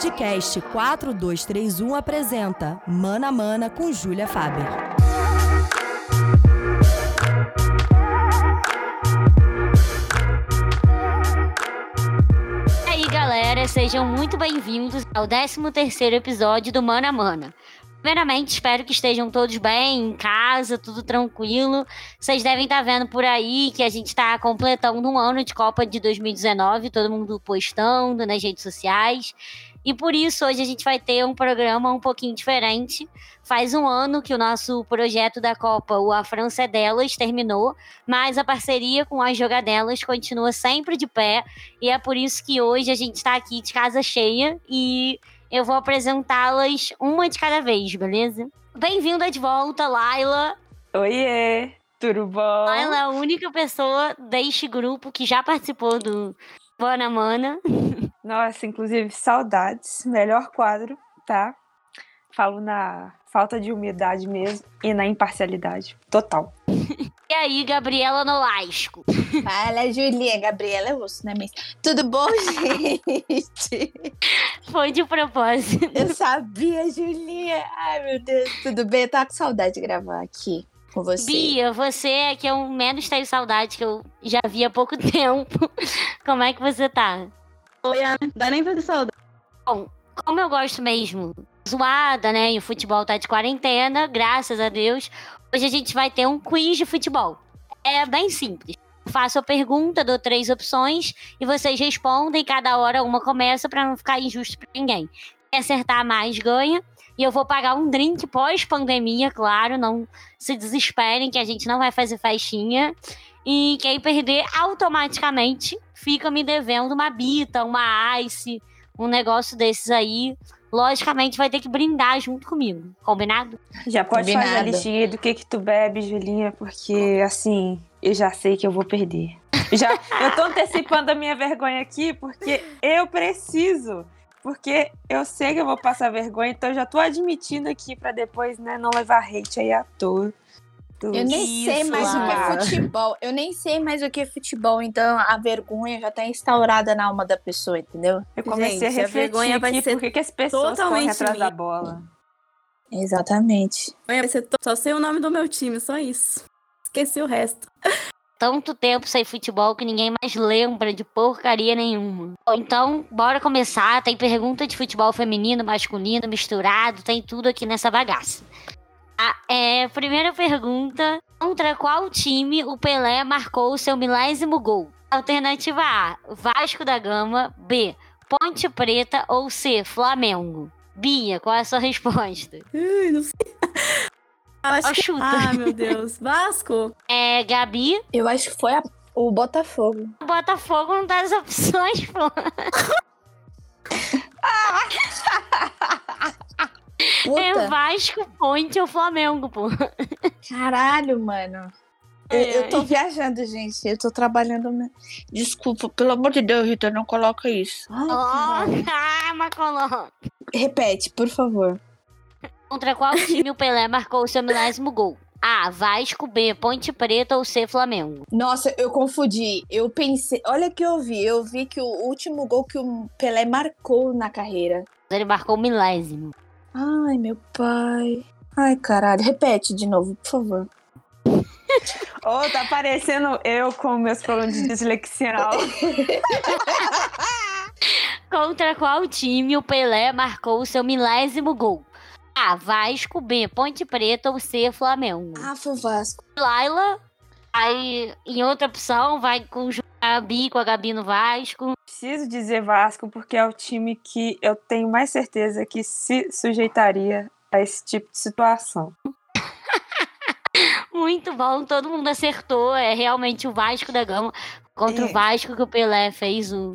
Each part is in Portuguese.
Podcast 4231 apresenta Mana Mana com Júlia Faber. E aí, galera, sejam muito bem-vindos ao 13º episódio do Mana Mana. Primeiramente, espero que estejam todos bem, em casa, tudo tranquilo. Vocês devem estar vendo por aí que a gente está completando um ano de Copa de 2019, todo mundo postando nas redes sociais. E por isso, hoje a gente vai ter um programa um pouquinho diferente. Faz um ano que o nosso projeto da Copa, o A França é Delas, terminou, mas a parceria com as Jogadelas continua sempre de pé. E é por isso que hoje a gente está aqui de casa cheia e eu vou apresentá-las uma de cada vez, beleza? Bem-vinda de volta, Laila. Oiê, tudo bom? Laila é a única pessoa deste grupo que já participou do Bona Mana. Nossa, inclusive, saudades. Melhor quadro, tá? Falo na falta de humildade mesmo e na imparcialidade total. E aí, Gabriela Nolasco? Fala, Julia. Gabriela é osso, né? Mas tudo bom, gente? Foi de propósito. Eu sabia, Julia. Ai, meu Deus. Tudo bem? Eu tava com saudade de gravar aqui com você. Bia, você é que eu menos tenho saudade, que eu já vi há pouco tempo. Como é que você tá? Oi, Ana. Dá nem pra ter saudade. Bom, como eu gosto mesmo zoada, né? E o futebol tá de quarentena, graças a Deus. Hoje a gente vai ter um quiz de futebol. É bem simples. Faço a pergunta, dou três opções e vocês respondem. Cada hora uma começa para não ficar injusto para ninguém. Quem acertar mais ganha. E eu vou pagar um drink pós-pandemia, claro. Não se desesperem que a gente não vai fazer festinha. E quem perder automaticamente fica me devendo uma bita, uma ice, um negócio desses aí logicamente vai ter que brindar junto comigo. Combinado? Já pode Combinado. fazer a listinha do que que tu bebe, Julinha, porque assim, eu já sei que eu vou perder. Já, eu tô antecipando a minha vergonha aqui porque eu preciso. Porque eu sei que eu vou passar vergonha, então eu já tô admitindo aqui pra depois, né, não levar hate aí à toa. Eu nem sei Isso, mais o que é futebol. Eu nem sei mais o que é futebol, então a vergonha já tá instaurada na alma da pessoa, entendeu? Eu comecei Gente, a a refletir vergonha vai aqui ser por que que as pessoas correm atrás da minha. bola. Exatamente. Vai ser to- Só sei o nome do meu time, só isso. Esqueci o resto. Tanto tempo sem futebol que ninguém mais lembra de porcaria nenhuma. Então, bora começar. Tem pergunta de futebol feminino, masculino, misturado, tem tudo aqui nessa bagaça. A é, primeira pergunta: contra qual time o Pelé marcou o seu milésimo gol? Alternativa A: Vasco da Gama. B: Ponte Preta. Ou C: Flamengo. Bia, qual é a sua resposta? Ui, não sei. Eu acho que... chuta. Ah, meu Deus. Vasco. É, Gabi, Eu acho que foi a- o Botafogo. o Botafogo não dá as opções, pô. É Puta, Vasco, Ponte ou Flamengo, pô. caralho, mano. Eu, eu tô viajando, gente. Eu tô trabalhando. me- Desculpa, pelo amor de Deus, Rita, não coloca isso. Ai. Oh, ah, Macoló. Repete, por favor. Contra qual time o Pelé marcou o seu milésimo gol? A. Vasco, B. Ponte Preta ou C. Flamengo? Nossa, eu confundi. Eu pensei. Olha o que eu vi. Eu vi que o último gol que o Pelé marcou na carreira. Ele marcou o milésimo. Ai, meu pai. Ai, caralho. Repete de novo, por favor. Ô, tá parecendo eu com meus problemas de dislexia. Contra qual time o Pelé marcou o seu milésimo gol? A. Vasco, B. Ponte Preta ou C. Flamengo? Ah, foi o Vasco. Laila, aí em outra opção vai conjugar a Bi com a Gabi no Vasco. Preciso dizer Vasco porque é o time que eu tenho mais certeza que se sujeitaria a esse tipo de situação. Muito bom, todo mundo acertou. É realmente o Vasco da Gama contra É. o Vasco que o Pelé fez o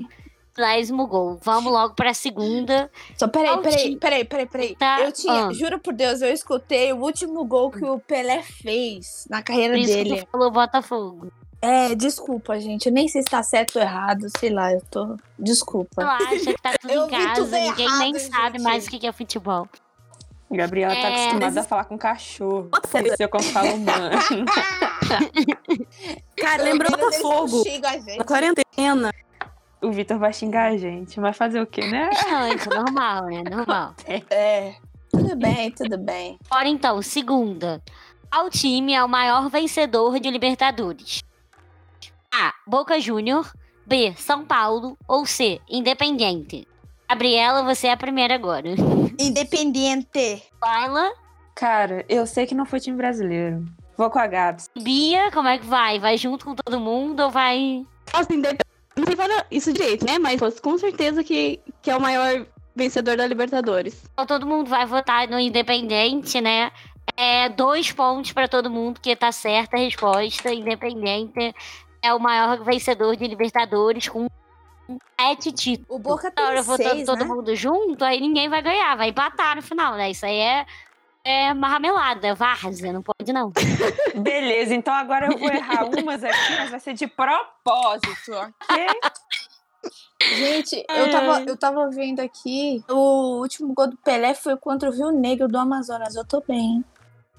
milésimo gol. Vamos logo pra segunda. Só peraí, peraí, peraí, peraí, peraí. Tá, Eu tinha, ah. juro por Deus, eu escutei o último gol que o Pelé fez na carreira Por isso que dele. tu falou Botafogo. É, desculpa, gente. Eu nem sei se tá certo ou errado, sei lá, eu tô. Desculpa. Relaxa que tá tudo Eu em casa. tudo Ninguém nem errado, sabe gente. mais o que é futebol. Gabriela tá É, acostumada mas- a falar com cachorro. Isso eu como falo humano. Cara, lembrou Botafogo. não a gente. Na quarentena. o Vitor vai xingar a gente. Vai fazer o quê, né? Distante, normal, né? Normal. É. Tudo bem, tudo bem. Bora então, segunda. Qual time é o maior vencedor de Libertadores? A. Boca Júnior. B. São Paulo. Ou C. Independiente. Gabriela, você é a primeira agora. Independiente. Laila. Cara, eu sei que não foi time brasileiro. Vou com a Gabs. Bia, como é que vai? Vai junto com todo mundo ou vai. Assim, dep- não sei falar isso direito, né? Mas com certeza que, que é o maior vencedor da Libertadores. Então, todo mundo vai votar no Independente, né? É dois pontos pra todo mundo, que tá certa a resposta. Independente é o maior vencedor de Libertadores com sete títulos. O Boca tem votando seis, todo né? mundo junto, aí ninguém vai ganhar, vai empatar no final, né? Isso aí é, é marmelada, é várzea, não pode não. Beleza, então agora eu vou errar umas aqui, mas vai ser de propósito, ok? Gente, eu tava, eu tava vendo aqui. O último gol do Pelé foi contra o Rio Negro do Amazonas. Eu tô bem.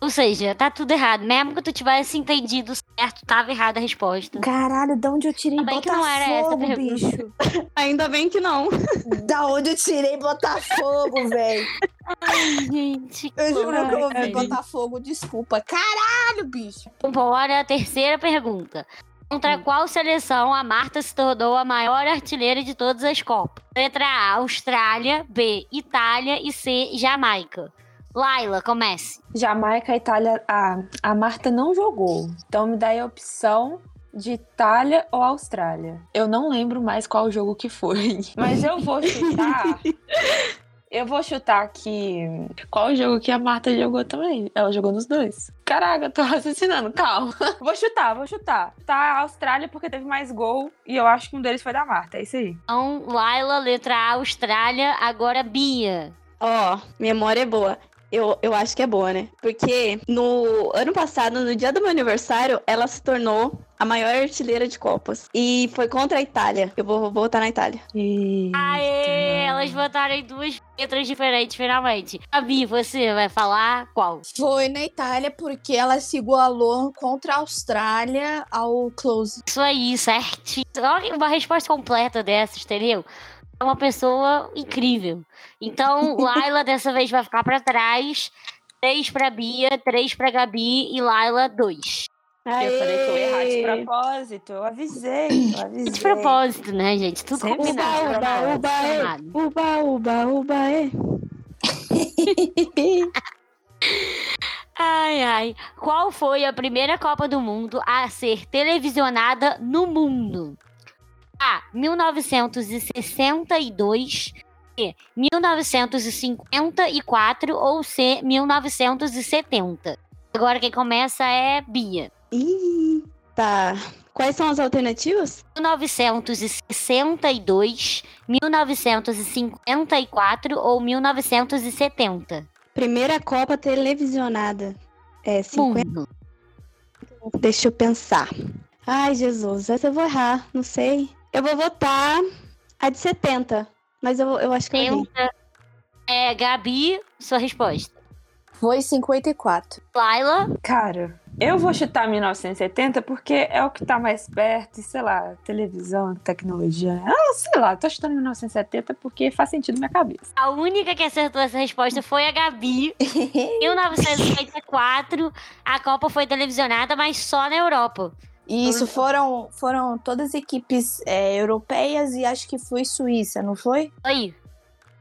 Ou seja, tá tudo errado. Mesmo que tu tivesse entendido certo, tava errada a resposta. Caralho, da onde eu tirei Ainda bem que não era essa a Botafogo, pergunta. bicho? Ainda bem que não. Da onde eu tirei Botafogo, velho? Ai, gente. Eu juro que eu ouvi Botafogo, desculpa. Caralho, bicho. Bora, terceira pergunta. Contra qual seleção a Marta se tornou a maior artilheira de todas as Copas? Letra A, Austrália. B, Itália. E C, Jamaica. Laila, comece. Jamaica, Itália. A, a Marta não jogou. Então me dá aí a opção de Itália ou Austrália. Eu não lembro mais qual jogo que foi. Mas eu vou chutar. eu vou chutar que. Qual jogo que a Marta jogou também? Ela jogou nos dois. Caraca, eu tô raciocinando, calma. Vou chutar, vou chutar. Tá a Austrália porque teve mais gol e eu acho que um deles foi da Marta. É isso aí. Então, Laila, letra A, Austrália. Agora, Bia. Ó, memória é boa. Eu, eu acho que é boa, né? Porque no ano passado, no dia do meu aniversário, ela se tornou a maior artilheira de Copas. E foi contra a Itália. Eu vou, vou votar na Itália. Eita. Aê, elas votaram em duas letras diferentes, finalmente. Gabi, você vai falar qual? Foi na Itália porque ela se igualou contra a Austrália ao close. Isso aí, certinho. Olha uma resposta completa dessas, entendeu? É uma pessoa incrível. Então, Laila dessa vez vai ficar pra trás. Três pra Bia, três pra Gabi e Laila, dois. Eu falei que eu ia errar de propósito. Eu avisei, eu avisei. De propósito, né, gente? Tudo Sempre combinado. uba, uba, é. Combinado. Uba, uba, uba, é. Ai, ai. Qual foi a primeira Copa do Mundo a ser televisionada no mundo? A. 1962. B. 1954 ou C. 1970. Agora quem começa é Bia. Ih, tá. Quais são as alternativas? 1962, 1954 ou 1970. Primeira Copa televisionada. É, 50. Mundo. Deixa eu pensar. Ai, Jesus, essa eu vou errar, não sei. Eu vou votar a de 70, mas eu, eu acho que eu errei. 70. É, Gabi, sua resposta. Foi 54. Laila, Cara, eu vou chutar 1970 porque é o que tá mais perto, e sei lá, televisão, tecnologia. Ah, sei lá, tô chutando 1970 porque faz sentido na minha cabeça. a única que acertou essa resposta foi a Gabi. Em 1954, a Copa foi televisionada, mas só na Europa. E isso foram, foram todas equipes é, europeias e acho que foi Suíça, não foi? Aí.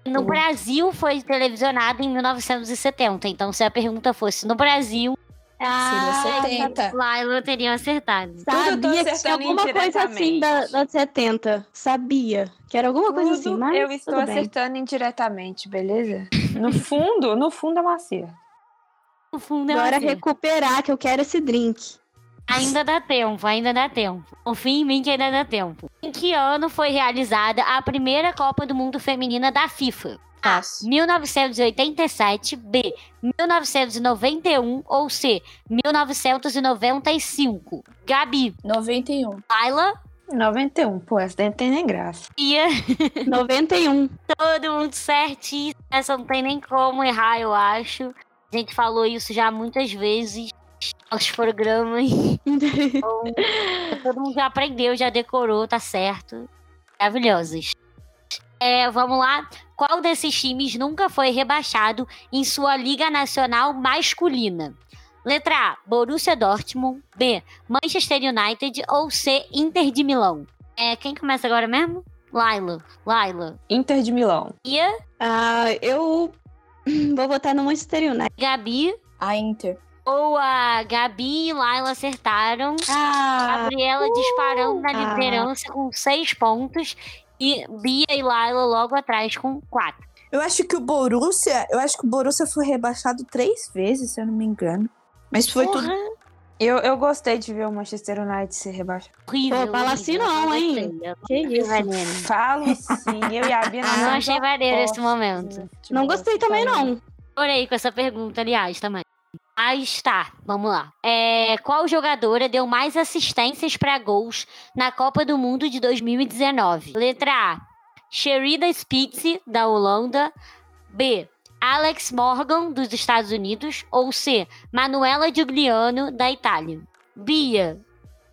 No Uhum. Brasil foi televisionada em 1970. Então, se a pergunta fosse no Brasil, Seria 70. Laila teria acertado. Tudo eu Sabia que tinha acertando alguma coisa assim da, da 70. Sabia. Que era alguma coisa assim, Tudo mas eu estou tudo bem. acertando indiretamente, beleza? No fundo, no fundo é acerto. No fundo, é assim. recuperar, que eu quero esse drink. Ainda dá tempo, ainda dá tempo. Confia em mim que ainda dá tempo. Em que ano foi realizada a primeira Copa do Mundo Feminina da FIFA? A. Fácil. 1987, B. 1991 ou C. 1995. Gabi, 91. Laila, 91, pô, essa daí não tem nem graça. Bia, 91. todo mundo certíssimo. Essa não tem nem como errar, eu acho. A gente falou isso já muitas vezes aos programas. Então, todo mundo já aprendeu, já decorou, tá certo. maravilhosas. É, vamos lá. Qual desses times nunca foi rebaixado em sua Liga Nacional Masculina? Letra A, Borussia Dortmund. B, Manchester United. Ou C, Inter de Milão. É, quem começa agora mesmo? Laila. Laila. Inter de Milão. Ia, Ah, eu vou votar no Manchester United. Gabi. A Inter. Ou a Gabi e Laila acertaram. Ah, Gabriela disparando na Ah. liderança com seis pontos. E Bia e Laila logo atrás com quatro. Eu acho que o Borussia, eu acho que o Borussia foi rebaixado três vezes, se eu não me engano. Mas foi tudo. Eu, eu gostei de ver o Manchester United ser rebaixado. horrível. Pô, fala assim não, hein? que não isso. maneiro. Falo sim, eu e a Bia não somos achei maneiro esse momento. Não gostei também, não. Chorei com essa pergunta, aliás, também. Mas tá, vamos lá. É, qual jogadora deu mais assistências para gols na Copa do Mundo de 2019? Letra A. Sherida Spitz, da Holanda. B. Alex Morgan, dos Estados Unidos. Ou C. Manuela Giuliano, da Itália. Bia,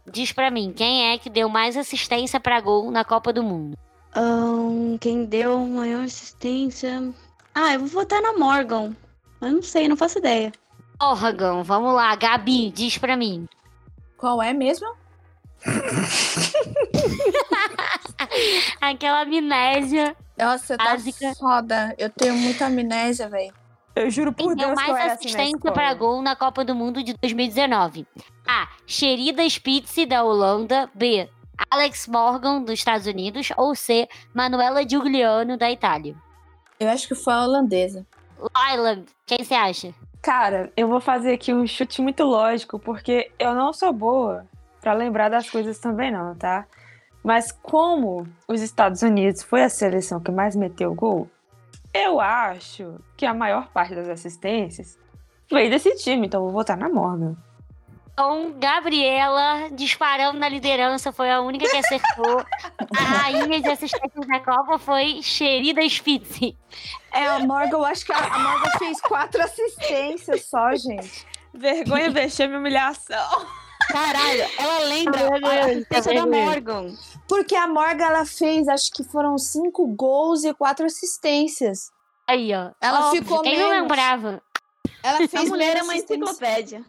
diz pra mim, quem é que deu mais assistência para gol na Copa do Mundo? Ahn, quem deu maior assistência? Ah, eu vou votar na Morgan. Eu não sei, não faço ideia. Morgan, vamos lá. Gabi, diz pra mim. Qual é mesmo? Aquela amnésia. Nossa, tá Básica. foda. Eu tenho muita amnésia, velho. Eu juro por deu Deus que eu mais assim assistência escola. para gol na Copa do Mundo de 2019? A. Sherida Spitz, da Holanda. B. Alex Morgan, dos Estados Unidos. Ou C. Manuela Giuliano, da Itália. Eu acho que foi a holandesa. Laila, quem você acha? Cara, eu vou fazer aqui um chute muito lógico, porque eu não sou boa pra lembrar das coisas também não, tá? Mas como os Estados Unidos foi a seleção que mais meteu gol, eu acho que a maior parte das assistências veio desse time, então vou votar na Morgan. Então, Gabriela, disparando na liderança, foi a única que acertou. a rainha de assistências da Copa foi Sherida Spitz. É, a Morgan, eu acho que a, a Morgan fez quatro assistências só, gente. Vergonha, vexame, humilhação. Caralho, ela lembra a Deus, assistência tá da. Morgan. Porque a Morgan, ela fez, acho que foram cinco gols e quatro assistências. Aí, ó. Ela Óbvio, ficou Quem não menos. lembrava? Ela A fez mulher é uma enciclopédia.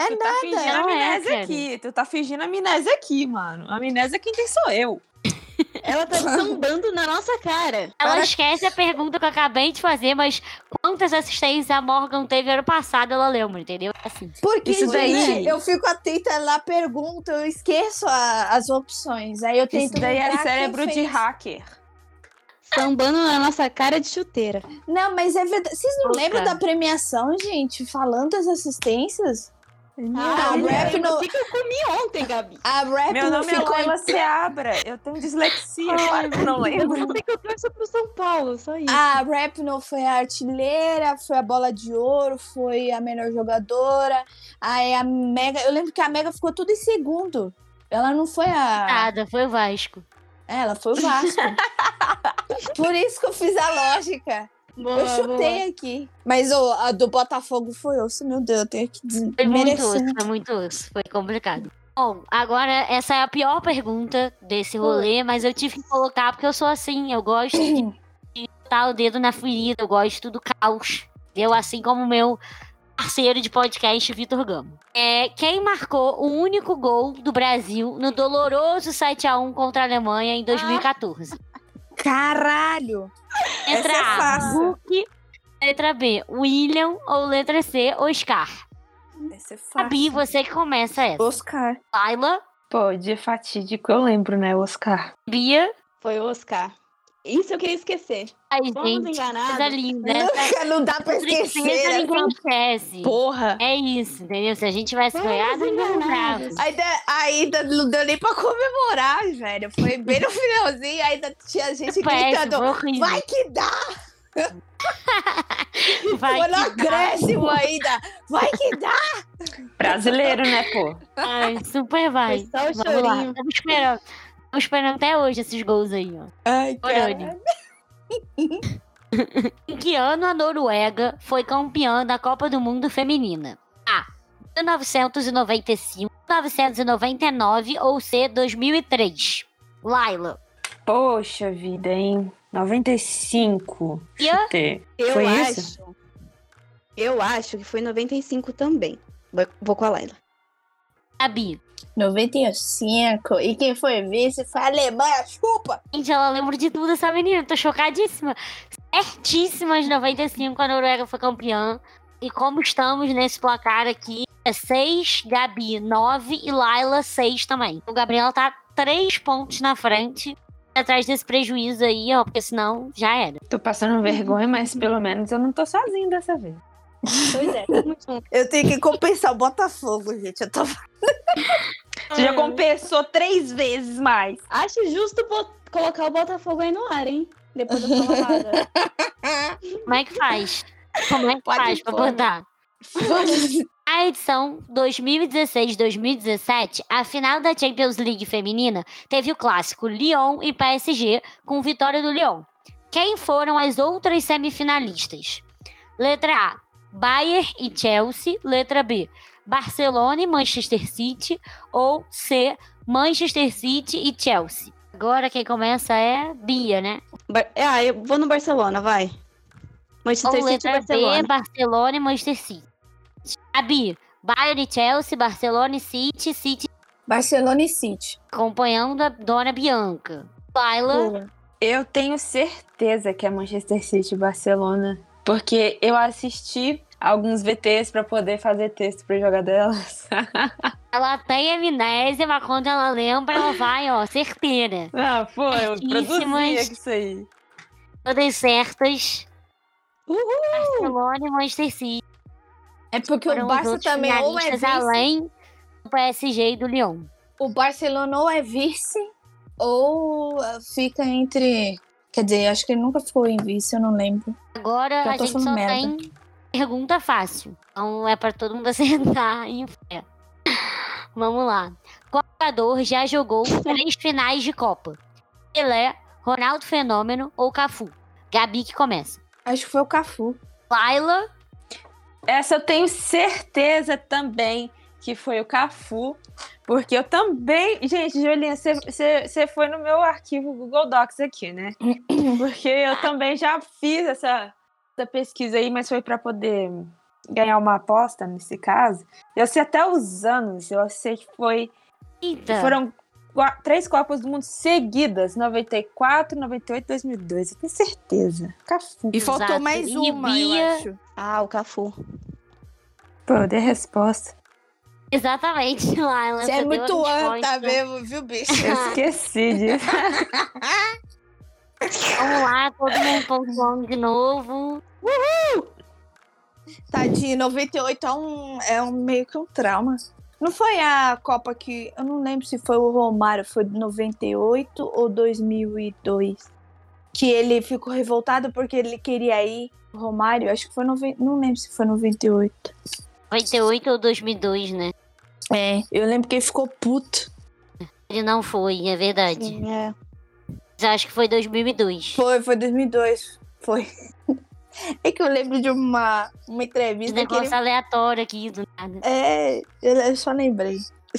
É Tu tá fingindo nada. Não é, amnésia cara. aqui. Tu tá fingindo amnésia aqui, mano. Amnésia quem tem sou eu. Ela tá sambando na nossa cara. Ela Para- esquece a pergunta que eu acabei de fazer, mas quantas assistências a Morgan teve ano passado, ela lembra, entendeu? Assim. Porque, Isso daí- gente, eu fico atenta na pergunta, eu esqueço a- as opções. Aí eu tento Isso daí é cérebro de hacker. Sambando na nossa cara de chuteira. Não, mas é verdade. Vocês não Puta. lembram da premiação, gente? Falando das assistências? Ah, a eu rap no- que eu comi ontem, Gabi. A rap Meu não nome é ficou em- Laila Seabra. Eu tenho dislexia, claro que eu não Eu lembro. sei que eu torço pro São Paulo, só isso. A rap não foi a artilheira, foi a bola de ouro, foi a melhor jogadora. Aí a Mega. Eu lembro que a Mega ficou tudo em segundo. Ela não foi a. Nada, foi o Vasco. É, Ela foi o Vasco. Por isso que eu fiz a lógica. Boa, eu chutei aqui. Mas ô, a do Botafogo foi osso, meu Deus, eu tenho que dizer. Foi muito osso, foi muito osso. Foi complicado. Bom, agora essa é a pior pergunta desse rolê, mas eu tive que colocar porque eu sou assim, eu gosto de botar o dedo na ferida, eu gosto do caos. Eu, assim como o meu parceiro de podcast, Vitor Gamo. É, quem marcou o único gol do Brasil no doloroso 7x1 contra a Alemanha em 2014? Caralho! Letra Essa é A, fácil. Hulk. Letra B, William. Ou letra C, Oscar. Essa é fácil. Fabi, você que começa essa. Oscar. Laila, Pô, dia fatídico, eu lembro, né, Oscar? Bia. Foi o Oscar. Isso eu queria esquecer. Ai, Fomos gente, coisa enganados. linda. Nunca não dá pra esquecer. ninguém essa esquece. Porra! É isso, entendeu? Se a gente ninguém enganados. lembrava. Ainda, ainda não deu nem pra comemorar, velho. Foi bem no finalzinho, ainda tinha gente gritando. horrível. Vai que dá! Vai Foi no acréscimo ainda! Vai que dá! Brasileiro, né, pô? Ai, super vai. Foi só o Vamos lá, chorinho. esperando. Estamos esperando até hoje esses gols aí, ó. Ai, Olhando. Em que ano a Noruega foi campeã da Copa do Mundo Feminina? A. 1995, 1999 ou C. 2003? Laila. Poxa vida, hein? 95. Yeah. Chutei. Eu Foi acho. isso? Eu acho que foi 95 também. Vou- Vou com a Laila. Gabi. 95. E quem foi vice foi a Alemanha. Chupa! Gente, ela lembra de tudo essa menina. Tô chocadíssima. Certíssima de 95, a Noruega foi campeã. E como estamos nesse placar aqui, é 6, Gabi 9 e Laila 6 também. O Gabriel tá 3 pontos na frente. Atrás desse prejuízo aí, ó, porque senão já era. Tô passando vergonha, mas pelo menos eu não tô sozinho dessa vez. Pois é. Eu tenho que compensar o Botafogo, gente. Eu tô... Você já compensou três vezes mais. Acho justo colocar o Botafogo aí no ar, hein? Depois da palavra. Como é que faz? Como é que Pode faz pra pôr. botar? A edição 2016-2017, a final da Champions League feminina, teve o clássico Lyon e PSG, com vitória do Lyon. Quem foram as outras semifinalistas? Letra A, Bayern e Chelsea. Letra B, Barcelona e Manchester City. Ou C, Manchester City e Chelsea. Agora quem começa é Bia, né? Bar- Ah, eu vou no Barcelona, vai. Manchester Ou City e letra B, Barcelona. Barcelona e Manchester City. A B, Bayern e Chelsea, Barcelona e City, City Barcelona e City. acompanhando a dona Bianca. Laila, Eu tenho certeza que é Manchester City e Barcelona. Porque eu assisti alguns VTs pra poder fazer texto pra jogar delas. ela tem amnésia, mas quando ela lembra, ela vai, ó, certeira. Ah, foi, eu produzia isso aí. Todas certas. Uhul! Barcelona e Manchester City. É porque Foram o Barça também ou é vice. além do PSG e do Lyon. O Barcelona ou é vice ou fica entre. Quer dizer, acho que ele nunca ficou em vice, eu não lembro. Agora a gente só merda. tem pergunta fácil. Então é pra todo mundo acertar em fé. Vamos lá. Qual jogador já jogou três finais de Copa? Pelé, Ronaldo Fenômeno ou Cafu? Gabi que começa. Acho que foi o Cafu. Laila, Essa eu tenho certeza também que foi o Cafu. Porque eu também. Gente, Julinha, você- foi no meu arquivo Google Docs aqui, né? Porque eu também já fiz essa, essa pesquisa aí, mas foi para poder ganhar uma aposta nesse caso. Eu sei até os anos, eu sei que foi. eita. Foram três Copas do Mundo seguidas: 94, 98 2002. Eu tenho certeza. Cafu. E faltou Exato. mais E uma, Bia- eu acho. Ah, o Cafu. Pô, eu dei a resposta. Exatamente, Laila. Você é muito anta mesmo, viu, bicho? Eu esqueci disso. Vamos lá, todo mundo pontuando de novo. Tadinho, 98 é um, é um meio que um trauma. Não foi a Copa que. Eu não lembro se foi o Romário, foi de 98 ou 2002. Que ele ficou revoltado porque ele queria ir. O Romário, acho que foi. Noven... Não lembro se foi 98. 98 ou 2002, né? É, eu lembro que ele ficou puto. Ele não foi, é verdade. Sim, é. Mas acho que foi 2002. Foi, foi 2002. Foi. É que eu lembro de uma, uma Esse entrevista que negócio ele. aleatório aqui do nada. É, eu eu só lembrei.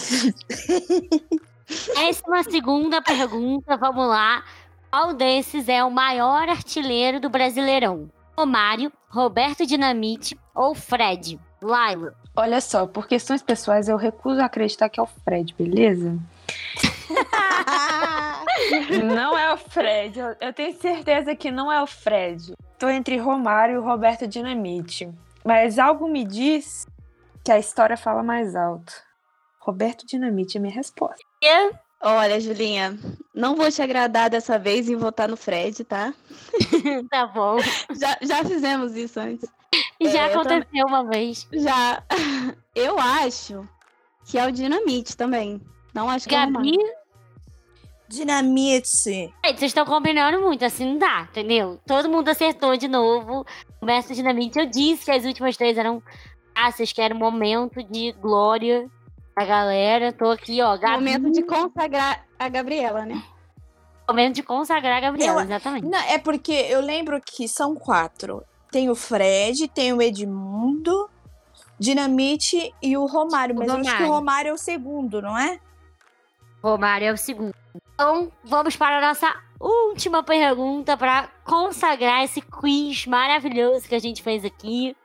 Décima segunda pergunta, vamos lá. Qual desses é o maior artilheiro do Brasileirão? Romário, Roberto Dinamite ou Fred? Laila. Olha só, por questões pessoais, eu recuso a acreditar que é o Fred, beleza? Não é o Fred. Eu, tenho certeza que não é o Fred. Tô entre Romário e Roberto Dinamite. Mas algo me diz que a história fala mais alto. Roberto Dinamite é minha resposta. Olha, Julinha, não vou te agradar dessa vez em votar no Fred, tá? Tá bom. Já, já fizemos isso antes. Já É, eu aconteceu uma vez. Já. Eu acho que é o Dinamite também. Não acho que é o Gabi, Romário. Dinamite. Ai, vocês estão combinando muito, assim não dá, entendeu? Todo mundo acertou de novo. Roberto Dinamite, eu disse que as últimas três eram fáceis, que era um momento de glória da galera. Tô aqui, ó, Gabi. Momento de consagrar a Gabriela, né? Momento de consagrar a Gabriela, Eu- exatamente. Não, é porque eu lembro que são quatro. Tem o Fred, tem o Edmundo, Dinamite e o Romário. O Mas eu acho que o Romário. Romário é o segundo, não é? Romário é o segundo. Então, vamos para a nossa última pergunta para consagrar esse quiz maravilhoso que a gente fez aqui.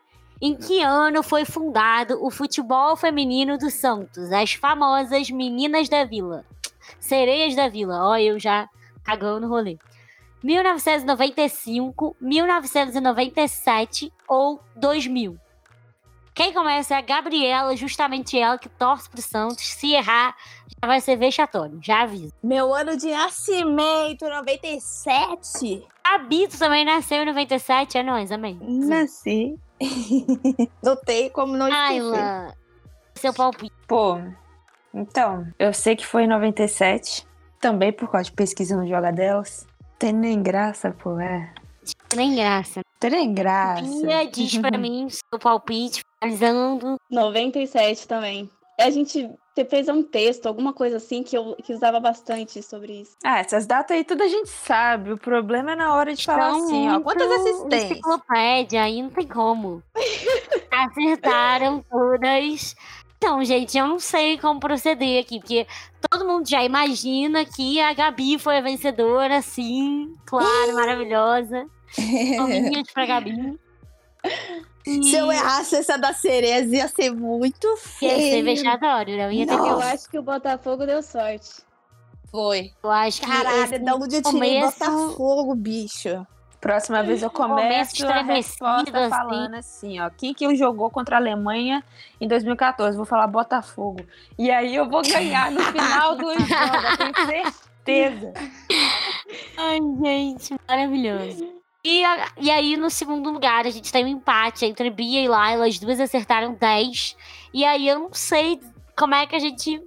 Em que ano foi fundado o futebol feminino do Santos? As famosas Meninas da Vila. Sereias da Vila. Ó, eu já cagando no rolê. 1995, 1997 ou 2000? Quem começa é a Gabriela, justamente ela que torce pro Santos. Se errar, já vai ser vexatório, já aviso. Meu ano de nascimento, 97. A Bito também nasceu em 97, é nóis, amém. Nasci. não tem como não esquecer. Ayla, seu palpite. Pô, então, eu sei que foi em 97. Também por causa de pesquisa no Joga Delas. Tem nem graça, pô, é. Nem graça. Tem nem graça. Bia diz pra mim seu palpite, finalizando. 97 também. A gente fez um texto, alguma coisa assim, que eu que usava bastante sobre isso. Ah, essas datas aí tudo a gente sabe. O problema é na hora de falar Então, assim, ó. Quantas assistências? Enciclopédia, aí não tem como. Acertaram todas. Então, gente, eu não sei como proceder aqui, porque todo mundo já imagina que a Gabi foi a vencedora, sim, claro, maravilhosa. Palminhas pra Gabi. E Se eu errasse essa da cereja, ia ser muito ia ser feio. vexatório, não ia ter Eu acho que o Botafogo deu sorte. Foi. Eu acho que Caralho, esse da onde eu tirei começo- Botafogo, bicho. Próxima vez eu Começo a resposta assim. falando assim, ó. Quem que jogou contra a Alemanha em 2014? Vou falar Botafogo. E aí eu vou ganhar no final do jogo, tenho certeza. Ai, gente, maravilhoso. E, a- e aí, no segundo lugar, a gente tem um empate entre Bia e Laila. As duas acertaram 10. E aí, eu não sei como é que a gente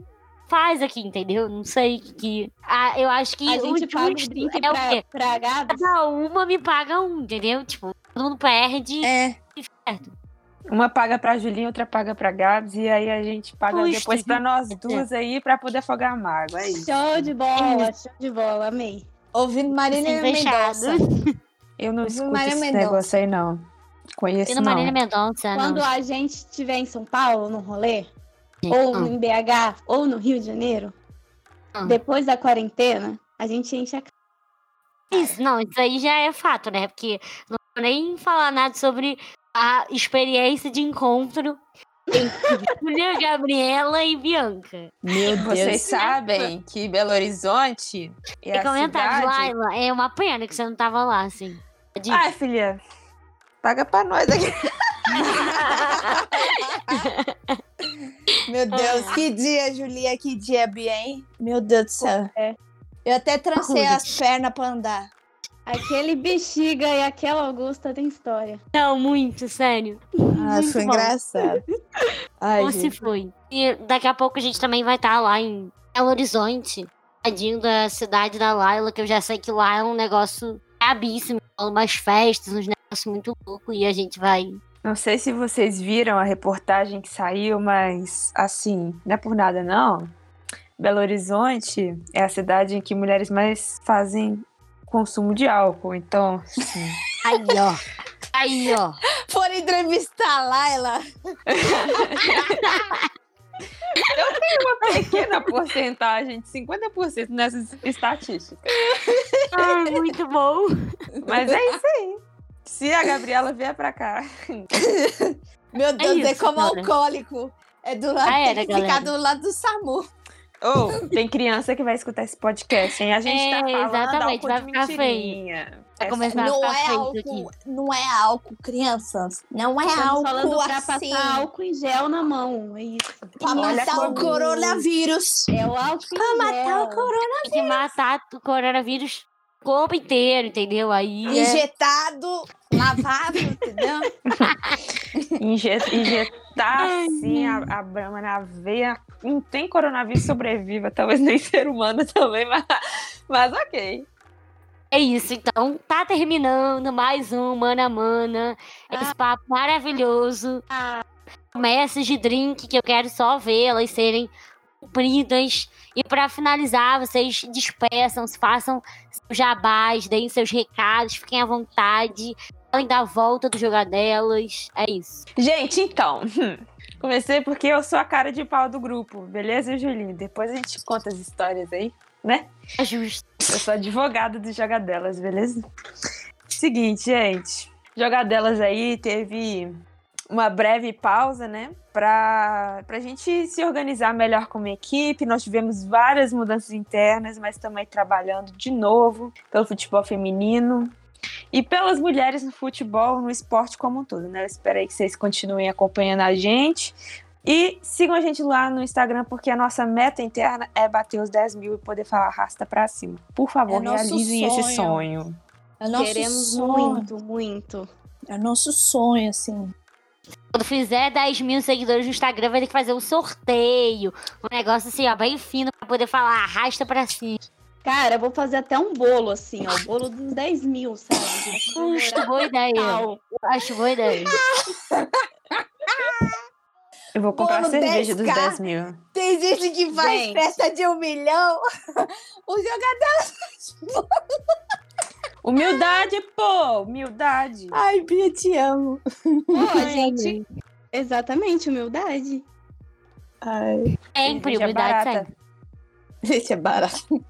faz aqui, entendeu? Não sei que. Ah, eu acho que A o gente paga o justo drink é o pra, quê? pra Gabs. Cada uma me paga um, entendeu? Tipo, todo mundo perde. É. certo. Uma paga pra Julinha, outra paga pra Gabs. E aí a gente paga Justo, depois pra nós duas aí pra poder afogar a mágoa. É isso. Show de bola, show de bola, amei. Ouvindo Marília. Mendonça. Eu não escuto Maria esse Mendonça? negócio aí, não. Conheço E no não. Marília Mendonça, Quando não. a gente estiver em São Paulo, no rolê, ou não. em BH, ou no Rio de Janeiro, Ah. depois da quarentena, a gente enche a. Isso, não, isso aí já é fato, né? Porque não vou nem falar nada sobre a experiência de encontro entre Júlia, Gabriela e Bianca. Meu Vocês sabem que Belo Horizonte é E a comentários, cidade... Laila, é uma pena que você não tava lá, assim. De- Ai, filha, paga pra nós aqui. Meu Deus, que dia, Julia, que dia, bem. Meu Deus do céu. É. Eu até trancei as pernas pra andar. Aquele bexiga e aquela Augusta tem história. Não, muito, sério. Ah, Muito foi bom. engraçado. Ai, Ou se foi. E daqui a pouco a gente também vai estar lá em Belo Horizonte, tadinho da cidade da Laila, que eu já sei que lá é um negócio brabíssimo, umas festas, uns negócios muito loucos, e a gente vai. Não sei se vocês viram a reportagem que saiu, mas assim, não é por nada não. Belo Horizonte é a cidade em que mulheres mais fazem consumo de álcool. Então, assim, Aí, ó. Aí, ó. Foram entrevistar a Laila. uma pequena porcentagem de 50% nessas estatísticas. Ai, muito bom. Mas é isso aí. Se a Gabriela vier pra cá, Meu Deus, é, isso, como cara. alcoólico. É do lado, Ah, era, tem que ficar galera. do lado do SAMU. ou tem criança que vai escutar esse podcast, hein? A gente É, tá falando exatamente, vai ficar mentirinha. Vai É começar Não é álcool, aqui. não é álcool, crianças. Não é Estamos falando álcool pra assim. passar álcool em gel na mão. É isso. Pra Olha matar o como- coronavírus. É o álcool em Pra matar gel. o coronavírus. Tem que matar o coronavírus o corpo inteiro, entendeu? Aí. é- Injetado, lavado, entendeu? Inje- Injetar assim a, a brama na veia. Não tem coronavírus sobreviva, talvez nem ser humano também, mas, mas ok. É isso, então tá terminando mais um Mana Mana. Esse papo maravilhoso. Promessas de drink que eu quero só ver elas serem cumpridas. E pra finalizar, vocês despeçam-se, façam seus jabás, deem seus recados, fiquem à vontade. Falem da volta do Jogadelas. É isso. Gente, então. hum, Comecei porque eu sou a cara de pau do grupo, beleza, Julinho? Depois a gente conta as histórias aí. né? É justo. Eu sou advogada do Jogadelas, beleza? Seguinte, gente. Jogadelas aí teve uma breve pausa, né? Pra, pra gente se organizar melhor como equipe. Nós tivemos várias mudanças internas, mas também trabalhando de novo pelo futebol feminino e pelas mulheres no futebol, no esporte como um todo, né? Eu espero aí que vocês continuem acompanhando a gente. E sigam a gente lá no Instagram, porque a nossa meta interna é bater os 10 mil e poder falar rasta pra cima. Por favor, É realizem sonho. esse sonho. É nosso Queremos sonho. muito, muito. É nosso sonho, assim. Quando fizer 10 mil seguidores no Instagram, vai ter que fazer um sorteio. Um negócio assim, ó, bem fino pra poder falar, arrasta pra cima. Cara, eu vou fazer até um bolo, assim, ó. O bolo dos 10 mil, sabe? Justo, boa ideia. Total. Acho boa ideia. Eu vou comprar Bolo cerveja 10K. dos 10 mil. Tem gente que faz Gente. festa de um milhão. O jogador. Humildade, pô! Humildade. Ai, Bia, te amo. Pô, gente. Exatamente, humildade. Ai, Sempre, Cerveja humildade barata. sempre. gente, é barato.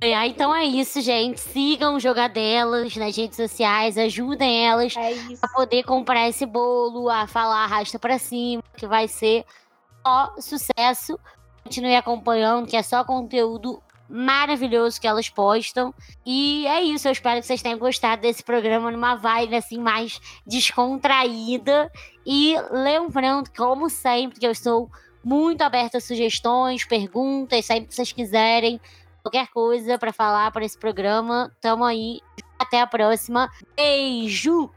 É, então é isso, gente. Sigam o Jogadelas nas redes sociais, ajudem elas É a poder comprar esse bolo, a falar arrasta pra cima, que vai ser só sucesso. Continue acompanhando, que é só conteúdo maravilhoso que elas postam. E é isso, eu espero que vocês tenham gostado desse programa numa vibe assim mais descontraída. E lembrando, como sempre, que eu estou muito aberta a sugestões, perguntas, sempre que vocês quiserem, qualquer coisa pra falar para esse programa, tamo aí. Até a próxima. Beijo!